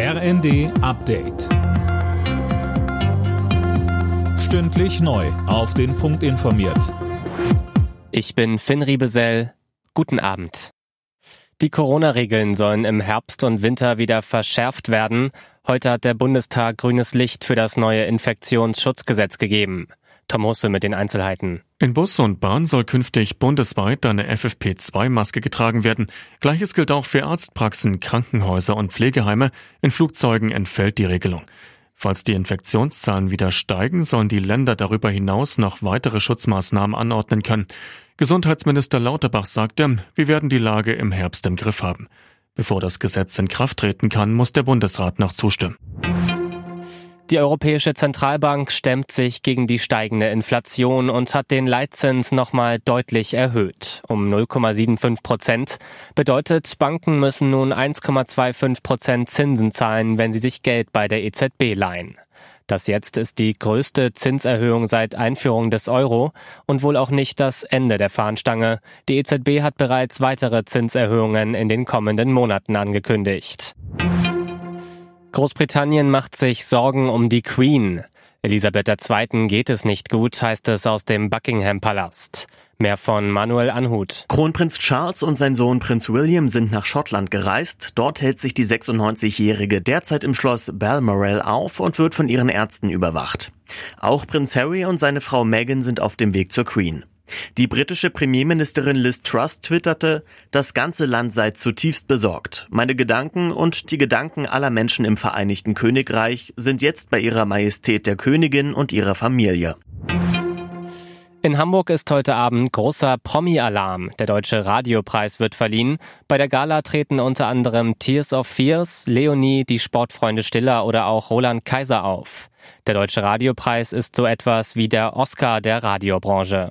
RND Update. Stündlich neu. Auf den Punkt informiert. Ich bin Finn Riebesell. Guten Abend. Die Corona-Regeln sollen im Herbst und Winter wieder verschärft werden. Heute hat der Bundestag grünes Licht für das neue Infektionsschutzgesetz gegeben. Tom Husse mit den Einzelheiten. In Bus und Bahn soll künftig bundesweit eine FFP2-Maske getragen werden. Gleiches gilt auch für Arztpraxen, Krankenhäuser und Pflegeheime. In Flugzeugen entfällt die Regelung. Falls die Infektionszahlen wieder steigen, sollen die Länder darüber hinaus noch weitere Schutzmaßnahmen anordnen können. Gesundheitsminister Lauterbach sagte, wir werden die Lage im Herbst im Griff haben. Bevor das Gesetz in Kraft treten kann, muss der Bundesrat noch zustimmen. Die Europäische Zentralbank stemmt sich gegen die steigende Inflation und hat den Leitzins nochmal deutlich erhöht. Um 0,75 Prozent bedeutet, Banken müssen nun 1,25 Prozent Zinsen zahlen, wenn sie sich Geld bei der EZB leihen. Das jetzt ist die größte Zinserhöhung seit Einführung des Euro und wohl auch nicht das Ende der Fahnenstange. Die EZB hat bereits weitere Zinserhöhungen in den kommenden Monaten angekündigt. Großbritannien macht sich Sorgen um die Queen. Elisabeth II. geht es nicht gut, heißt es aus dem Buckingham Palast. Mehr von Manuel Anhut. Kronprinz Charles und sein Sohn Prinz William sind nach Schottland gereist. Dort hält sich die 96-Jährige derzeit im Schloss Balmoral auf und wird von ihren Ärzten überwacht. Auch Prinz Harry und seine Frau Meghan sind auf dem Weg zur Queen. Die britische Premierministerin Liz Truss twitterte, das ganze Land sei zutiefst besorgt. Meine Gedanken und die Gedanken aller Menschen im Vereinigten Königreich sind jetzt bei ihrer Majestät der Königin und ihrer Familie. In Hamburg ist heute Abend großer Promi-Alarm. Der Deutsche Radiopreis wird verliehen. Bei der Gala treten unter anderem Tears of Fears, Leonie, die Sportfreunde Stiller oder auch Roland Kaiser auf. Der Deutsche Radiopreis ist so etwas wie der Oscar der Radiobranche.